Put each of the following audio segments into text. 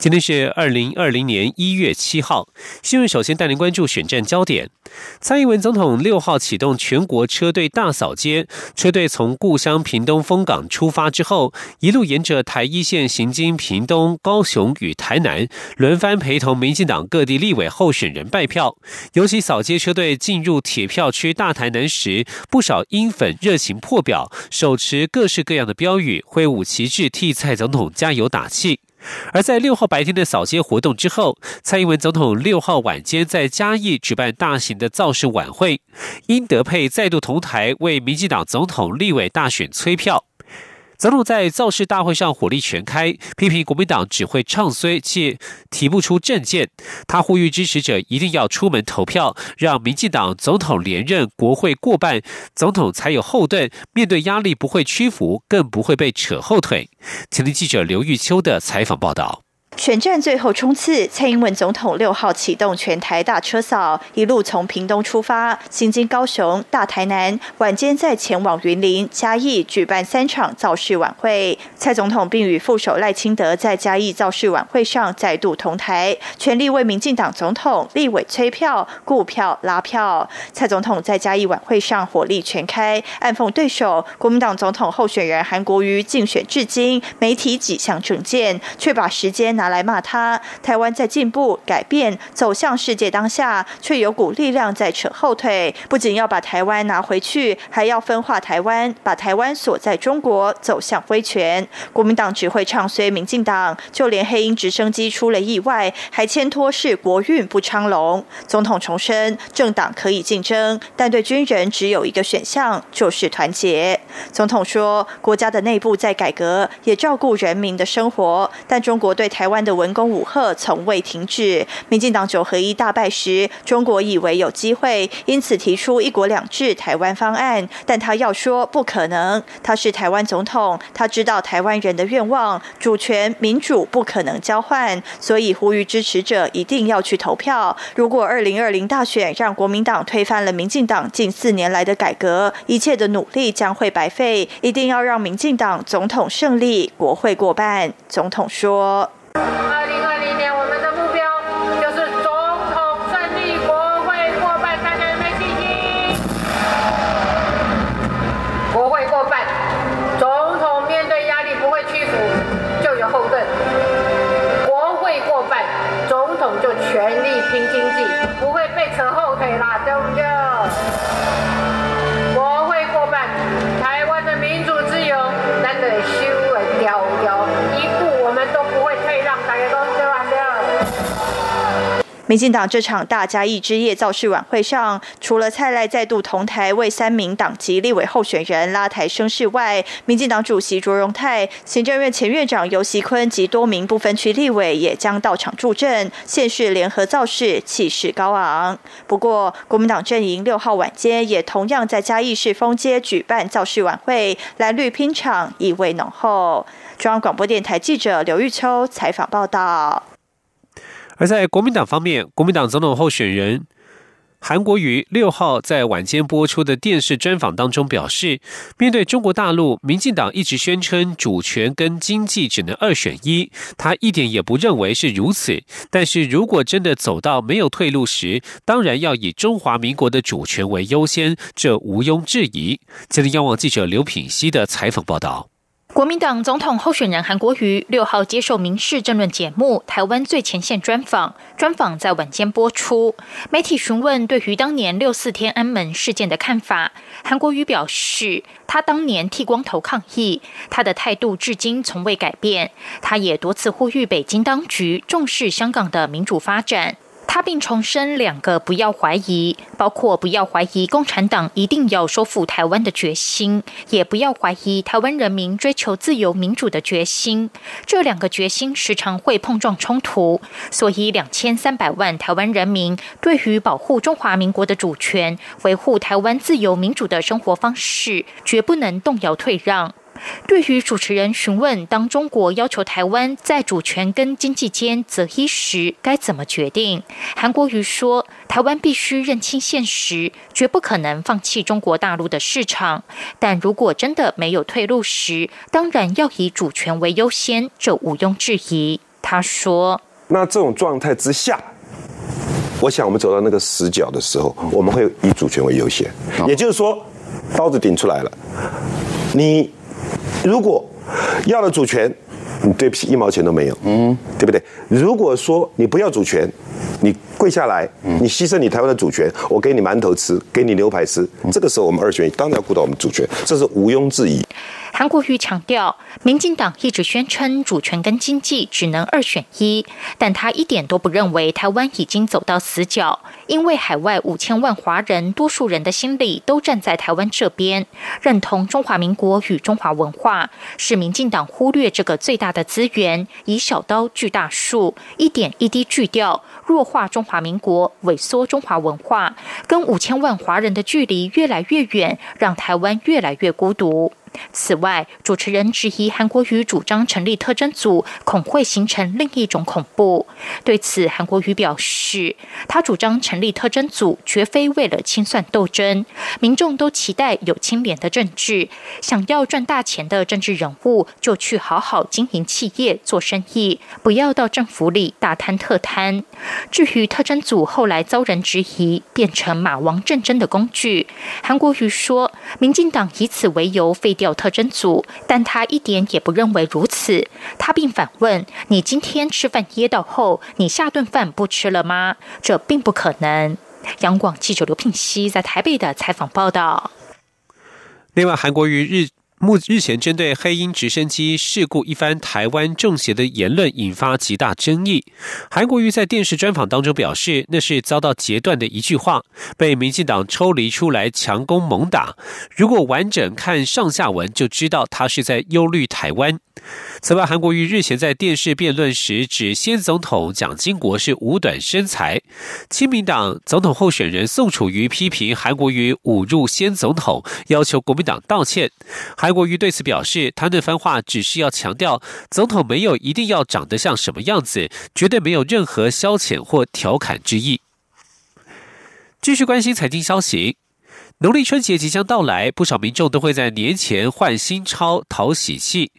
今天是二零二零年一月七号，新闻首先带您关注选战焦点。蔡英文总统六号启动全国车队大扫街，车队从故乡屏东丰港出发之后，一路沿着台一线行经屏东、高雄与台南，轮番陪同民进党各地立委候选人拜票。尤其扫街车队进入铁票区大台南时，不少英粉热情破表，手持各式各样的标语，挥舞旗帜替蔡总统加油打气。而在六号白天的扫街活动之后，蔡英文总统六号晚间在嘉义举办大型的造势晚会，英德佩再度同台为民进党总统立委大选催票。总统在造势大会上火力全开，批评国民党只会唱衰，且提不出政见。他呼吁支持者一定要出门投票，让民进党总统连任，国会过半，总统才有后盾，面对压力不会屈服，更不会被扯后腿。听听记者刘玉秋的采访报道。选战最后冲刺，蔡英文总统六号启动全台大车扫，一路从屏东出发，行经高雄、大台南，晚间再前往云林、嘉义举办三场造势晚会。蔡总统并与副手赖清德在嘉义造势晚会上再度同台，全力为民进党总统、立委催票、顾票、拉票。蔡总统在嘉义晚会上火力全开，暗讽对手国民党总统候选人韩国瑜竞选至今没提几项政见，却把时间拿。来骂他，台湾在进步、改变、走向世界当下，却有股力量在扯后腿。不仅要把台湾拿回去，还要分化台湾，把台湾锁在中国，走向威权。国民党只会唱衰民进党，就连黑鹰直升机出了意外，还牵拖是国运不昌隆。总统重申，政党可以竞争，但对军人只有一个选项，就是团结。总统说，国家的内部在改革，也照顾人民的生活，但中国对台湾。的文攻武赫从未停止。民进党九合一大败时，中国以为有机会，因此提出一国两制台湾方案。但他要说不可能，他是台湾总统，他知道台湾人的愿望，主权民主不可能交换，所以呼吁支持者一定要去投票。如果二零二零大选让国民党推翻了民进党近四年来的改革，一切的努力将会白费。一定要让民进党总统胜利，国会过半。总统说。民进党这场大嘉义之夜造势晚会上，除了蔡赖再度同台为三名党籍立委候选人拉台声势外，民进党主席卓荣泰、行政院前院长游锡坤及多名不分区立委也将到场助阵，现市联合造势，气势高昂。不过，国民党阵营六号晚间也同样在嘉义市丰街举办造势晚会，蓝绿拼场意味浓厚。中央广播电台记者刘玉秋采访报道。而在国民党方面，国民党总统候选人韩国瑜六号在晚间播出的电视专访当中表示，面对中国大陆，民进党一直宣称主权跟经济只能二选一，他一点也不认为是如此。但是如果真的走到没有退路时，当然要以中华民国的主权为优先，这毋庸置疑。今天，央望记者刘品熙的采访报道。国民党总统候选人韩国瑜六号接受民事政论节目《台湾最前线》专访，专访在晚间播出。媒体询问对于当年六四天安门事件的看法，韩国瑜表示，他当年剃光头抗议，他的态度至今从未改变。他也多次呼吁北京当局重视香港的民主发展。他并重申两个不要怀疑，包括不要怀疑共产党一定要收复台湾的决心，也不要怀疑台湾人民追求自由民主的决心。这两个决心时常会碰撞冲突，所以两千三百万台湾人民对于保护中华民国的主权、维护台湾自由民主的生活方式，绝不能动摇退让。对于主持人询问，当中国要求台湾在主权跟经济间择一时，该怎么决定？韩国瑜说，台湾必须认清现实，绝不可能放弃中国大陆的市场。但如果真的没有退路时，当然要以主权为优先，这毋庸置疑。他说：“那这种状态之下，我想我们走到那个死角的时候，我们会以主权为优先。也就是说，刀子顶出来了，你。”如果要了主权，你对不起一毛钱都没有，嗯，对不对？如果说你不要主权，你跪下来，你牺牲你台湾的主权，我给你馒头吃，给你牛排吃，这个时候我们二选一，当然要顾到我们主权，这是毋庸置疑。韩国瑜强调，民进党一直宣称主权跟经济只能二选一，但他一点都不认为台湾已经走到死角，因为海外五千万华人，多数人的心里都站在台湾这边，认同中华民国与中华文化，是民进党忽略这个最大的资源，以小刀锯大树，一点一滴锯掉，弱化中华民国，萎缩中华文化，跟五千万华人的距离越来越远，让台湾越来越孤独。此外，主持人质疑韩国瑜主张成立特侦组，恐会形成另一种恐怖。对此，韩国瑜表示，他主张成立特侦组，绝非为了清算斗争。民众都期待有清廉的政治，想要赚大钱的政治人物，就去好好经营企业、做生意，不要到政府里大贪特贪。至于特侦组后来遭人质疑，变成马王政争的工具，韩国瑜说，民进党以此为由废掉。特征组，但他一点也不认为如此。他并反问：“你今天吃饭噎到后，你下顿饭不吃了吗？”这并不可能。央广记者刘聘熙在台北的采访报道。另外，韩国与日。目日前针对黑鹰直升机事故一番台湾政协的言论引发极大争议。韩国瑜在电视专访当中表示，那是遭到截断的一句话，被民进党抽离出来强攻猛打。如果完整看上下文，就知道他是在忧虑台湾。此外，韩国瑜日前在电视辩论时指，先总统蒋经国是五短身材。亲民党总统候选人宋楚瑜批评韩国瑜侮辱先总统，要求国民党道歉。韩韩国瑜对此表示，他那番话只是要强调，总统没有一定要长得像什么样子，绝对没有任何消遣或调侃之意。继续关心财经消息。农历春节即将到来，不少民众都会在年前换新钞讨喜气。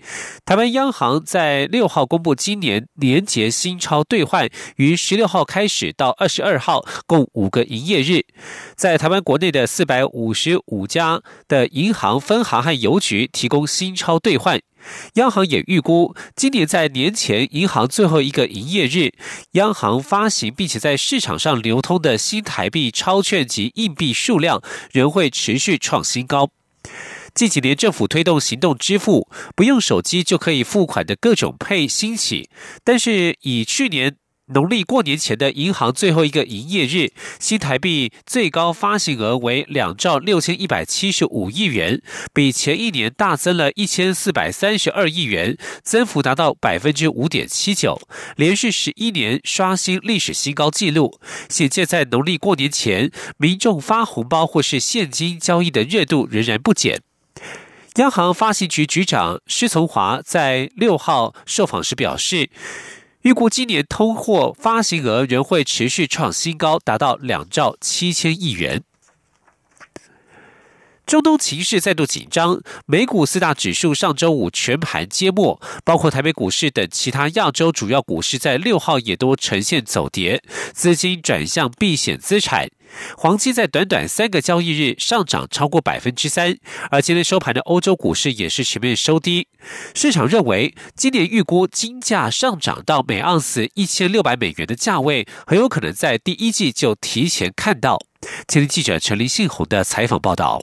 台湾央行在六号公布，今年年节新钞兑换于十六号开始到二十二号，共五个营业日，在台湾国内的四百五十五家的银行分行和邮局提供新钞兑换。央行也预估，今年在年前银行最后一个营业日，央行发行并且在市场上流通的新台币钞券及硬币数量仍会持续创新高。近几年政府推动行动支付，不用手机就可以付款的各种配兴起，但是以去年。农历过年前的银行最后一个营业日，新台币最高发行额为两兆六千一百七十五亿元，比前一年大增了一千四百三十二亿元，增幅达到百分之五点七九，连续十一年刷新历史新高纪录。显见，在农历过年前，民众发红包或是现金交易的热度仍然不减。央行发行局局长施从华在六号受访时表示。预估今年通货发行额仍会持续创新高，达到两兆七千亿元。中东情势再度紧张，美股四大指数上周五全盘皆末，包括台北股市等其他亚洲主要股市在六号也都呈现走跌，资金转向避险资产。黄金在短短三个交易日上涨超过百分之三，而今天收盘的欧洲股市也是全面收低。市场认为，今年预估金价上涨到每盎司一千六百美元的价位，很有可能在第一季就提前看到。今天记者陈林信宏的采访报道。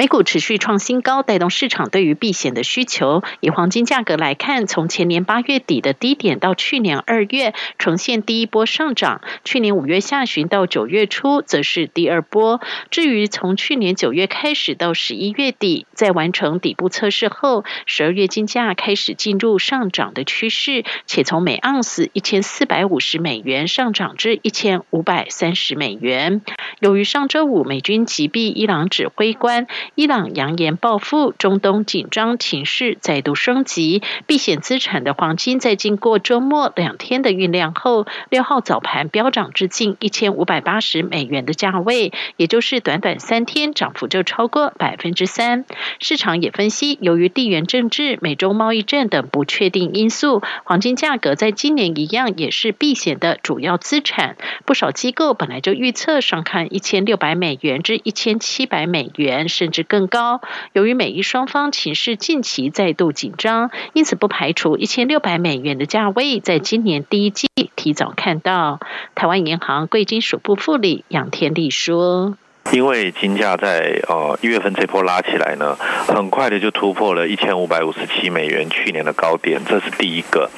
美股持续创新高，带动市场对于避险的需求。以黄金价格来看，从前年八月底的低点到去年二月呈现第一波上涨，去年五月下旬到九月初则是第二波。至于从去年九月开始到十一月底，在完成底部测试后，十二月金价开始进入上涨的趋势，且从每盎司一千四百五十美元上涨至一千五百三十美元。由于上周五美军击毙伊朗指挥官。伊朗扬言报复，中东紧张情势再度升级。避险资产的黄金在经过周末两天的酝酿后，六号早盘飙涨至近一千五百八十美元的价位，也就是短短三天涨幅就超过百分之三。市场也分析，由于地缘政治、美洲贸易战等不确定因素，黄金价格在今年一样也是避险的主要资产。不少机构本来就预测上看一千六百美元至一千七百美元，甚值。更高。由于美伊双方情势近期再度紧张，因此不排除一千六百美元的价位在今年第一季提早看到。台湾银行贵金属部副理杨天利说。因为金价在呃一月份这波拉起来呢，很快的就突破了一千五百五十七美元去年的高点，这是第一个。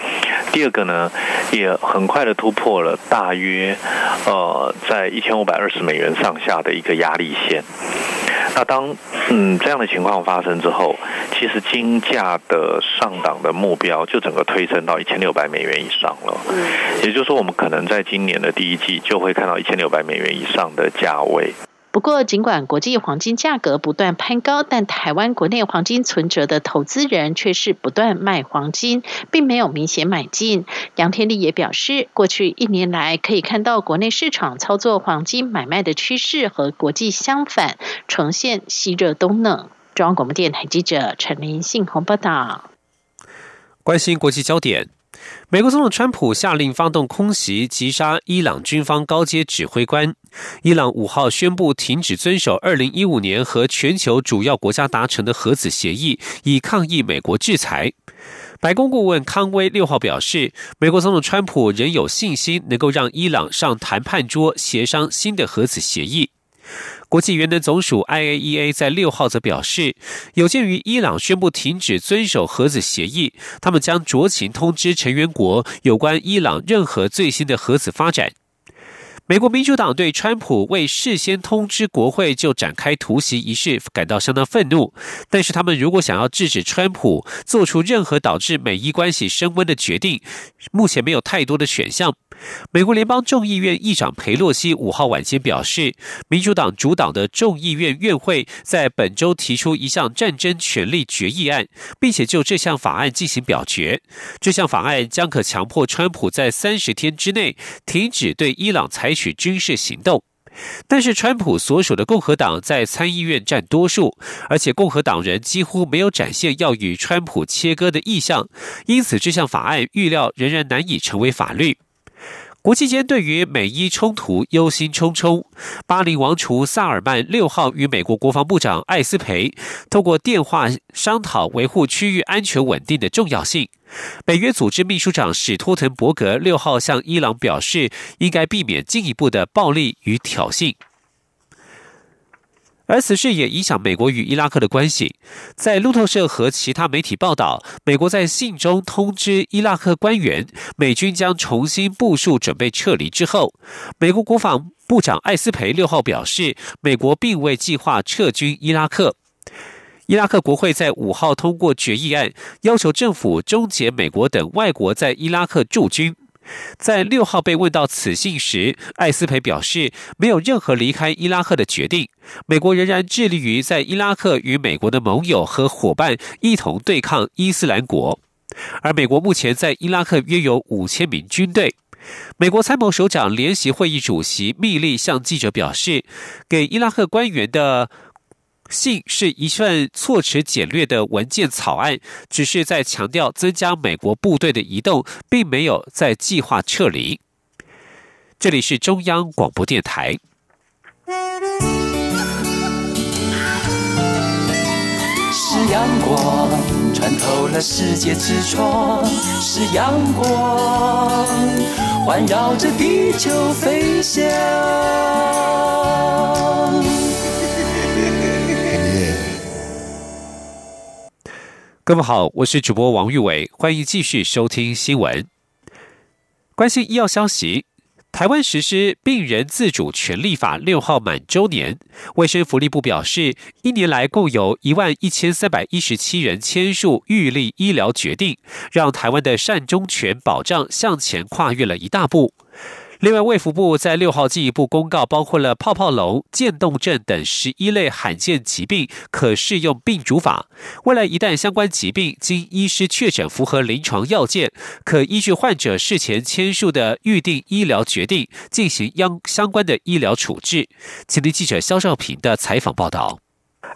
第二个呢，也很快的突破了大约呃在一千五百二十美元上下的一个压力线。那当嗯这样的情况发生之后，其实金价的上档的目标就整个推升到一千六百美元以上了。嗯也就是说，我们可能在今年的第一季就会看到一千六百美元以上的价位。不过，尽管国际黄金价格不断攀高，但台湾国内黄金存折的投资人却是不断卖黄金，并没有明显买进。杨天利也表示，过去一年来可以看到国内市场操作黄金买卖的趋势和国际相反，呈现西热东冷。中央广播电台记者陈林信鸿报道。关心国际焦点。美国总统川普下令发动空袭，击杀伊朗军方高阶指挥官。伊朗五号宣布停止遵守二零一五年和全球主要国家达成的核子协议，以抗议美国制裁。白宫顾问康威六号表示，美国总统川普仍有信心能够让伊朗上谈判桌协商新的核子协议。国际原能总署 IAEA 在六号则表示，有鉴于伊朗宣布停止遵守核子协议，他们将酌情通知成员国有关伊朗任何最新的核子发展。美国民主党对川普未事先通知国会就展开突袭一事感到相当愤怒，但是他们如果想要制止川普做出任何导致美伊关系升温的决定，目前没有太多的选项。美国联邦众议院议长佩洛西五号晚间表示，民主党主导的众议院院会在本周提出一项战争权利决议案，并且就这项法案进行表决。这项法案将可强迫川普在三十天之内停止对伊朗采取取军事行动。但是，川普所属的共和党在参议院占多数，而且共和党人几乎没有展现要与川普切割的意向，因此这项法案预料仍然难以成为法律。国际间对于美伊冲突忧心忡忡。巴林王储萨尔曼六号与美国国防部长艾斯培通过电话商讨维护区域安全稳定的重要性。北约组织秘书长史托滕伯格六号向伊朗表示，应该避免进一步的暴力与挑衅。而此事也影响美国与伊拉克的关系。在路透社和其他媒体报道，美国在信中通知伊拉克官员，美军将重新部署，准备撤离之后，美国国防部长艾斯培六号表示，美国并未计划撤军伊拉克。伊拉克国会在五号通过决议案，要求政府终结美国等外国在伊拉克驻军。在六号被问到此信时，艾斯培表示没有任何离开伊拉克的决定。美国仍然致力于在伊拉克与美国的盟友和伙伴一同对抗伊斯兰国。而美国目前在伊拉克约有五千名军队。美国参谋首长联席会议主席密利向记者表示，给伊拉克官员的。信是一份措辞简略的文件草案，只是在强调增加美国部队的移动，并没有在计划撤离。这里是中央广播电台。是阳光穿透了世界之窗，是阳光环绕着地球飞翔。各位好，我是主播王玉伟，欢迎继续收听新闻。关心医药消息，台湾实施病人自主权利法六号满周年，卫生福利部表示，一年来共有一万一千三百一十七人签署预立医疗决定，让台湾的善终权保障向前跨越了一大步。另外，卫福部在六号进一步公告，包括了泡泡龙、渐冻症等十一类罕见疾病，可适用病主法。未来一旦相关疾病经医师确诊符合临床要件，可依据患者事前签署的预定医疗决定，进行相相关的医疗处置。请听记者肖少平的采访报道。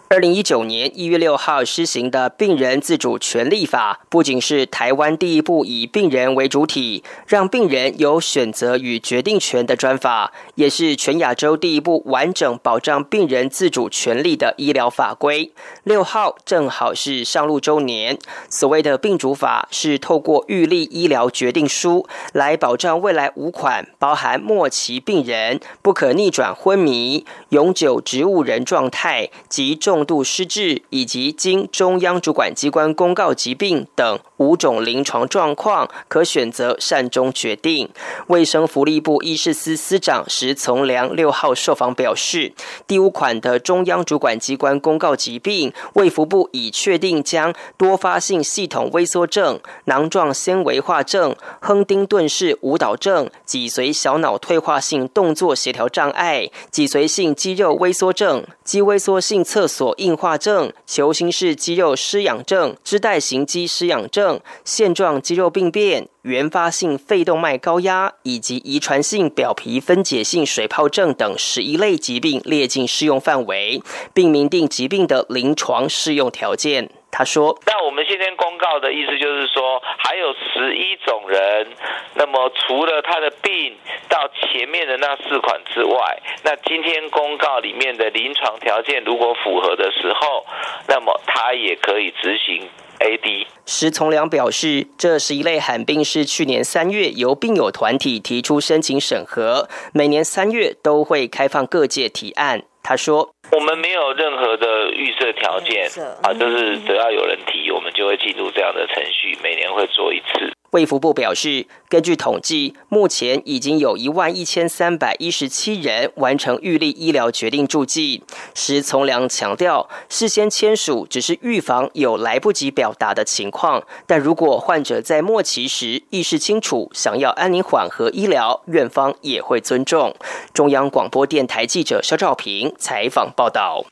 二零一九年一月六号施行的病人自主权利法，不仅是台湾第一部以病人为主体，让病人有选择与决定权的专法，也是全亚洲第一部完整保障病人自主权利的医疗法规。六号正好是上路周年。所谓的病主法，是透过预立医疗决定书来保障未来五款包含末期病人、不可逆转昏迷、永久植物人状态及重。度失智以及经中央主管机关公告疾病等五种临床状况，可选择善终决定。卫生福利部医事司司长石从良六号受访表示，第五款的中央主管机关公告疾病，卫福部已确定将多发性系统萎缩症、囊状纤维化症、亨丁顿氏舞蹈症、脊髓小脑退化性动作协调障碍、脊髓性肌肉萎缩症、肌萎缩性侧锁。硬化症、球形式肌肉失养症、支带型肌失养症、线状肌肉病变、原发性肺动脉高压以及遗传性表皮分解性水泡症等十一类疾病列进适用范围，并明定疾病的临床适用条件。他说：“那我们今天公告的意思就是说，还有十一种人，那么除了他的病到前面的那四款之外，那今天公告里面的临床条件如果符合的时候，那么他也可以执行 AD。”石从良表示，这十一类罕病是去年三月由病友团体提出申请审核，每年三月都会开放各界提案。他说：“我们没有任何的预设条件啊，就是只要有人提，我们就会进入这样的程序，每年会做一次。”卫福部表示，根据统计，目前已经有一万一千三百一十七人完成预立医疗决定注记。石从良强调，事先签署只是预防有来不及表达的情况，但如果患者在末期时意识清楚，想要安宁缓和医疗，院方也会尊重。中央广播电台记者肖兆平采访报道。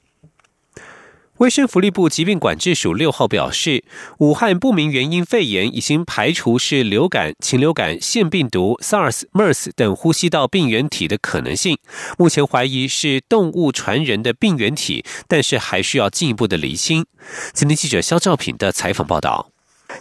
卫生福利部疾病管制署六号表示，武汉不明原因肺炎已经排除是流感、禽流感、腺病毒、SARS、MERS 等呼吸道病原体的可能性，目前怀疑是动物传人的病原体，但是还需要进一步的厘清。今天记者肖兆平的采访报道。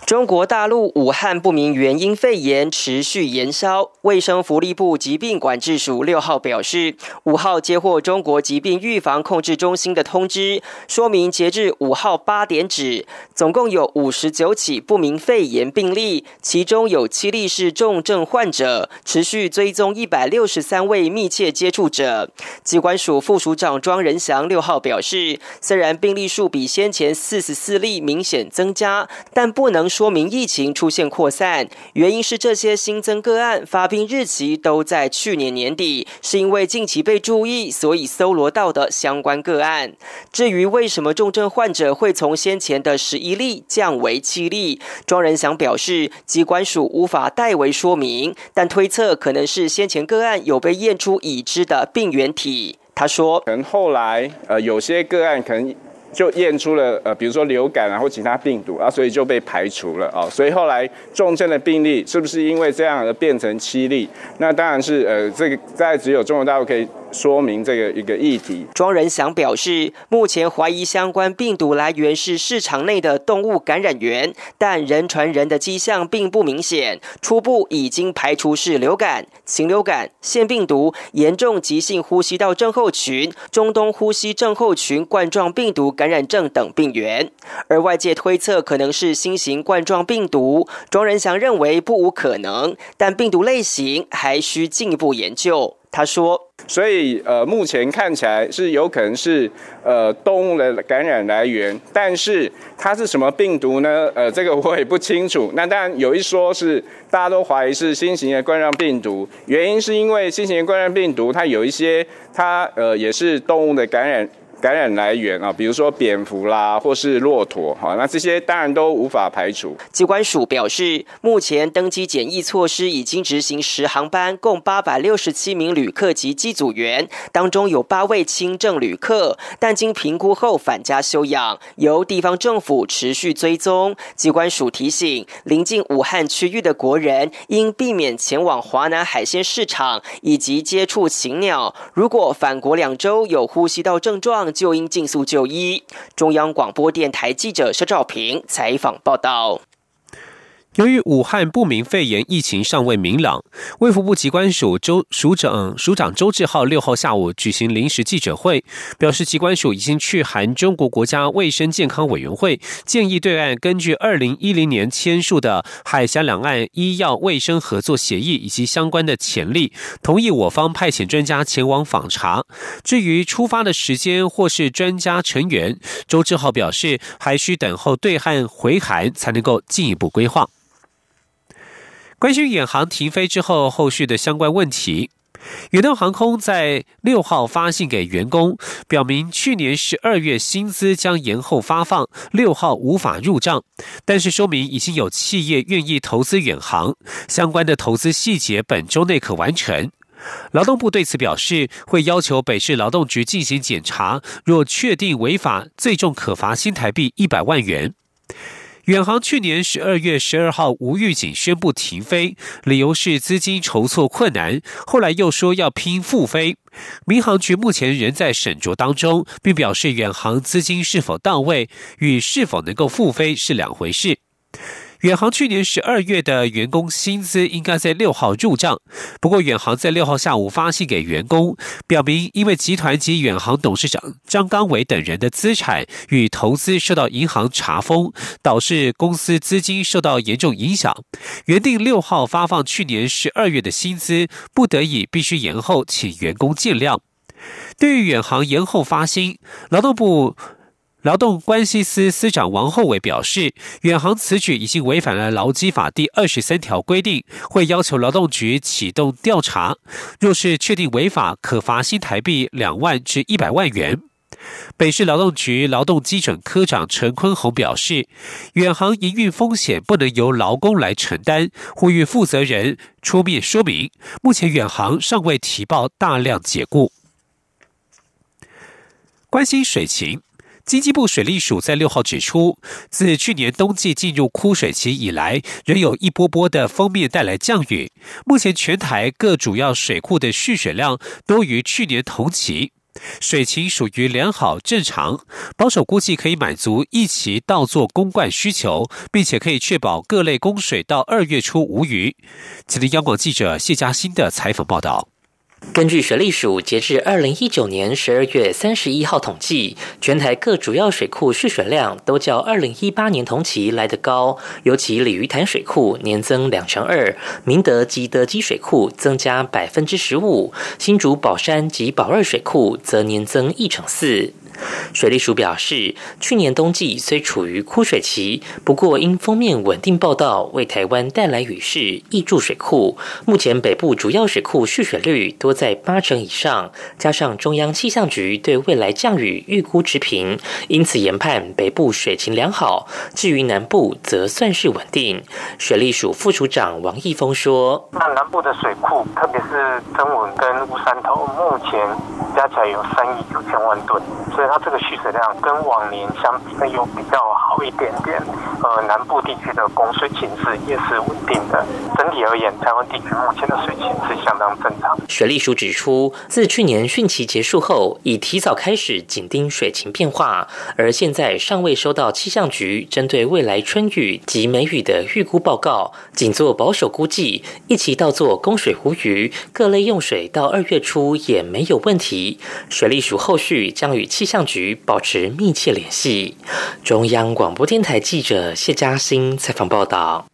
中国大陆武汉不明原因肺炎持续延烧，卫生福利部疾病管制署六号表示，五号接获中国疾病预防控制中心的通知，说明截至五号八点止，总共有五十九起不明肺炎病例，其中有七例是重症患者，持续追踪一百六十三位密切接触者。机关署副署长庄仁祥六号表示，虽然病例数比先前四十四例明显增加，但不能。说明疫情出现扩散，原因是这些新增个案发病日期都在去年年底，是因为近期被注意，所以搜罗到的相关个案。至于为什么重症患者会从先前的十一例降为七例，庄仁祥表示，机关署无法代为说明，但推测可能是先前个案有被验出已知的病原体。他说，可能后来呃有些个案可能。就验出了呃，比如说流感啊或其他病毒啊，所以就被排除了啊。所以后来重症的病例是不是因为这样而变成七例？那当然是呃，这个在只有中国大陆可以。说明这个一个议题。庄仁祥表示，目前怀疑相关病毒来源是市场内的动物感染源，但人传人的迹象并不明显。初步已经排除是流感、禽流感、腺病毒、严重急性呼吸道症候群、中东呼吸症候群冠状病毒感染症等病源。而外界推测可能是新型冠状病毒，庄仁祥认为不无可能，但病毒类型还需进一步研究。他说：“所以呃，目前看起来是有可能是呃动物的感染来源，但是它是什么病毒呢？呃，这个我也不清楚。那当然有一说是大家都怀疑是新型的冠状病毒，原因是因为新型冠状病毒它有一些它呃也是动物的感染。”感染来源啊，比如说蝙蝠啦，或是骆驼，哈，那这些当然都无法排除。机关署表示，目前登机检疫措施已经执行十航班，共八百六十七名旅客及机组员，当中有八位轻症旅客，但经评估后返家休养，由地方政府持续追踪。机关署提醒，临近武汉区域的国人应避免前往华南海鲜市场以及接触禽鸟。如果返国两周有呼吸道症状，就应尽速就医。中央广播电台记者肖兆平采访报道。由于武汉不明肺炎疫情尚未明朗，卫福部机关署周署长署长周志浩六号下午举行临时记者会，表示机关署已经去函中国国家卫生健康委员会，建议对岸根据二零一零年签署的海峡两岸医药卫生合作协议以及相关的潜力，同意我方派遣专家前往访查。至于出发的时间或是专家成员，周志浩表示还需等候对岸回函才能够进一步规划。关于远航停飞之后后续的相关问题，远东航空在六号发信给员工，表明去年十二月薪资将延后发放，六号无法入账，但是说明已经有企业愿意投资远航，相关的投资细节本周内可完成。劳动部对此表示，会要求北市劳动局进行检查，若确定违法，最重可罚新台币一百万元。远航去年十二月十二号无预警宣布停飞，理由是资金筹措困难。后来又说要拼复飞，民航局目前仍在审酌当中，并表示远航资金是否到位与是否能够复飞是两回事。远航去年十二月的员工薪资应该在六号入账，不过远航在六号下午发信给员工，表明因为集团及远航董事长张刚伟等人的资产与投资受到银行查封，导致公司资金受到严重影响，原定六号发放去年十二月的薪资，不得已必须延后，请员工见谅。对于远航延后发薪，劳动部。劳动关系司司长王厚伟表示，远航此举已经违反了劳基法第二十三条规定，会要求劳动局启动调查。若是确定违法，可罚新台币两万至一百万元。北市劳动局劳动基准科长陈坤宏表示，远航营运风险不能由劳工来承担，呼吁负责人出面说明。目前远航尚未提报大量解雇。关心水情。经济部水利署在六号指出，自去年冬季进入枯水期以来，仍有一波波的封面带来降雨。目前全台各主要水库的蓄水量多于去年同期，水情属于良好正常，保守估计可以满足一期稻作公灌需求，并且可以确保各类供水到二月初无虞。吉林央广记者谢嘉欣的采访报道。根据水利署截至二零一九年十二月三十一号统计，全台各主要水库蓄水量都较二零一八年同期来得高，尤其鲤鱼潭水库年增两成二，明德及德基水库增加百分之十五，新竹宝山及宝二水库则年增一成四。水利署表示，去年冬季虽处于枯水期，不过因封面稳定报道，为台湾带来雨势，挹注水库。目前北部主要水库蓄水率多在八成以上，加上中央气象局对未来降雨预估持平，因此研判北部水情良好。至于南部，则算是稳定。水利署副署长王义峰说：“那南部的水库，特别是曾文跟乌山头，目前加起来有三亿九千万吨。”所以它这个蓄水量跟往年相比，那有比较好一点点。呃，南部地区的供水情势也是稳定的。整体而言，台湾地区目前的水情是相当正常。水利署指出，自去年汛期结束后，已提早开始紧盯水情变化，而现在尚未收到气象局针对未来春雨及梅雨的预估报告，仅做保守估计，一起到做供水无虞，各类用水到二月初也没有问题。水利署后续将与气象局保持密切联系。中央广播电台记者谢嘉欣采访报道。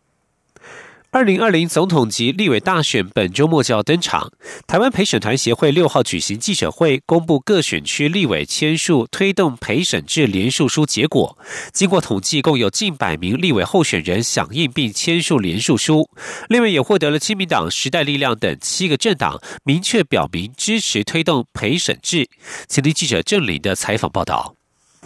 二零二零总统及立委大选本周末就要登场。台湾陪审团协会六号举行记者会，公布各选区立委签署推动陪审制联署书结果。经过统计，共有近百名立委候选人响应并签署联署书。另外，也获得了亲民党、时代力量等七个政党明确表明支持推动陪审制。请听记者郑林的采访报道。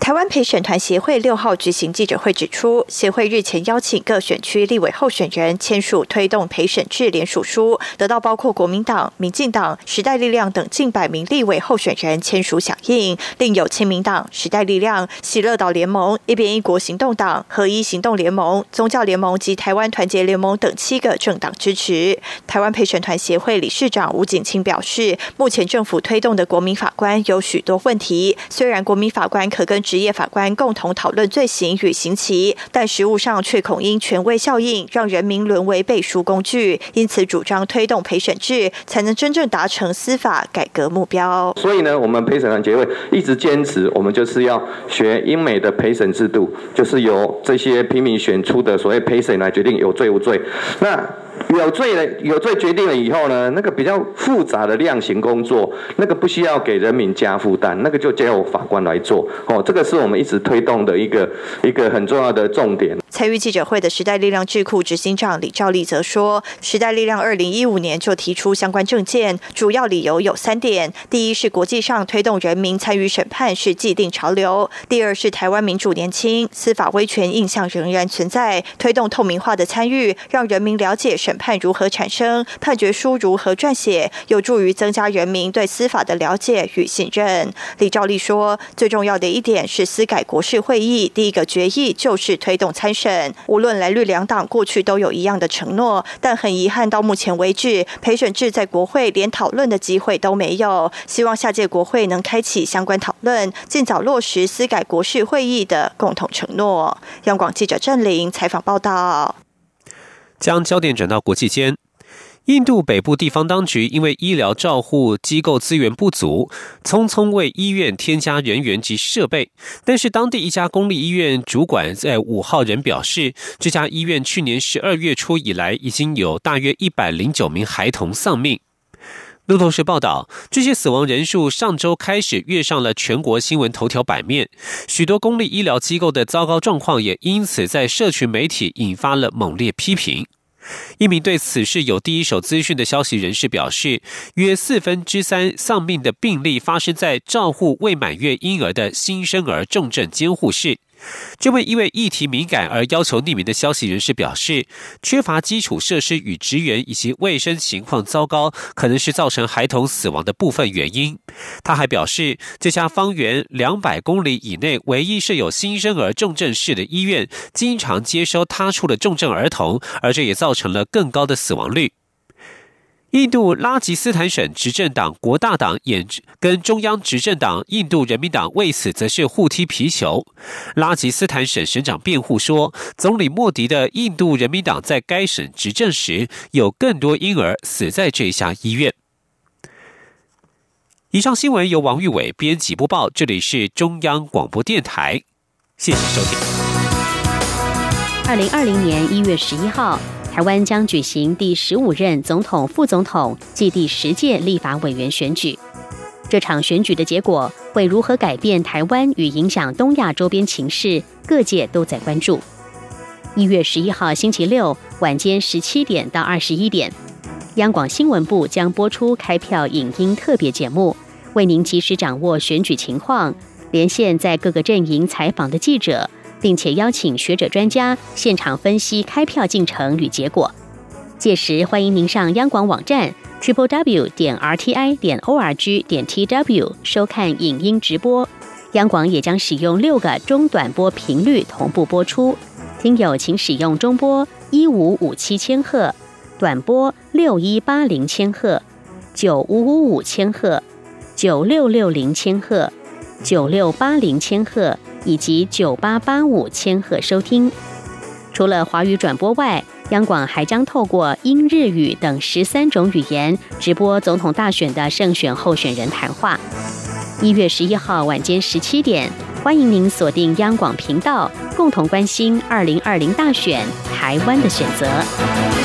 台湾陪审团协会六号举行记者会，指出协会日前邀请各选区立委候选人签署推动陪审制联署书，得到包括国民党、民进党、时代力量等近百名立委候选人签署响应，另有亲民党、时代力量、喜乐岛联盟、一边一国行动党、合一行动联盟、宗教联盟及台湾团结联盟等七个政党支持。台湾陪审团协会理事长吴景清表示，目前政府推动的国民法官有许多问题，虽然国民法官可跟职业法官共同讨论罪行与刑期，但实务上却恐因权威效应，让人民沦为背书工具。因此，主张推动陪审制，才能真正达成司法改革目标。所以呢，我们陪审团结会一直坚持，我们就是要学英美的陪审制度，就是由这些平民选出的所谓陪审来决定有罪无罪。那有罪了，有罪决定了以后呢，那个比较复杂的量刑工作，那个不需要给人民加负担，那个就交由法官来做。哦，这个是我们一直推动的一个一个很重要的重点。参与记者会的时代力量智库执行长李兆利则说，时代力量二零一五年就提出相关政见，主要理由有三点：第一是国际上推动人民参与审判是既定潮流；第二是台湾民主年轻，司法威权印象仍然存在，推动透明化的参与，让人民了解。审判如何产生？判决书如何撰写？有助于增加人民对司法的了解与信任。李兆利说：“最重要的一点是司改国事会议第一个决议就是推动参审。无论蓝绿两党过去都有一样的承诺，但很遗憾，到目前为止，陪审制在国会连讨论的机会都没有。希望下届国会能开启相关讨论，尽早落实司改国事会议的共同承诺。”央广记者郑玲采访报道。将焦点转到国际间，印度北部地方当局因为医疗照护机构资源不足，匆匆为医院添加人员及设备。但是，当地一家公立医院主管在五号人表示，这家医院去年十二月初以来，已经有大约一百零九名孩童丧命。路透社报道，这些死亡人数上周开始跃上了全国新闻头条版面，许多公立医疗机构的糟糕状况也因此在社群媒体引发了猛烈批评。一名对此事有第一手资讯的消息人士表示，约四分之三丧命的病例发生在照护未满月婴儿的新生儿重症监护室。这位因为议题敏感而要求匿名的消息人士表示，缺乏基础设施与职员以及卫生情况糟糕，可能是造成孩童死亡的部分原因。他还表示，这家方圆两百公里以内唯一设有新生儿重症室的医院，经常接收他处的重症儿童，而这也造成了更高的死亡率。印度拉吉斯坦省执政党国大党也跟中央执政党印度人民党为此则是互踢皮球。拉吉斯坦省省长辩护说，总理莫迪的印度人民党在该省执政时，有更多婴儿死在这家医院。以上新闻由王玉伟编辑播报，这里是中央广播电台，谢谢收听。二零二零年一月十一号。台湾将举行第十五任总统、副总统暨第十届立法委员选举。这场选举的结果会如何改变台湾与影响东亚周边情势，各界都在关注。一月十一号星期六晚间十七点到二十一点，央广新闻部将播出开票影音特别节目，为您及时掌握选举情况，连线在各个阵营采访的记者。并且邀请学者专家现场分析开票进程与结果。届时欢迎您上央广网站 triple w 点 r t i 点 o r g 点 t w 收看影音直播。央广也将使用六个中短波频率同步播出，听友请使用中波一五五七千赫、短波六一八零千赫、九五五五千赫、九六六零千赫、九六八零千赫。以及九八八五千赫收听。除了华语转播外，央广还将透过英、日语等十三种语言直播总统大选的胜选候选人谈话。一月十一号晚间十七点，欢迎您锁定央广频道，共同关心二零二零大选台湾的选择。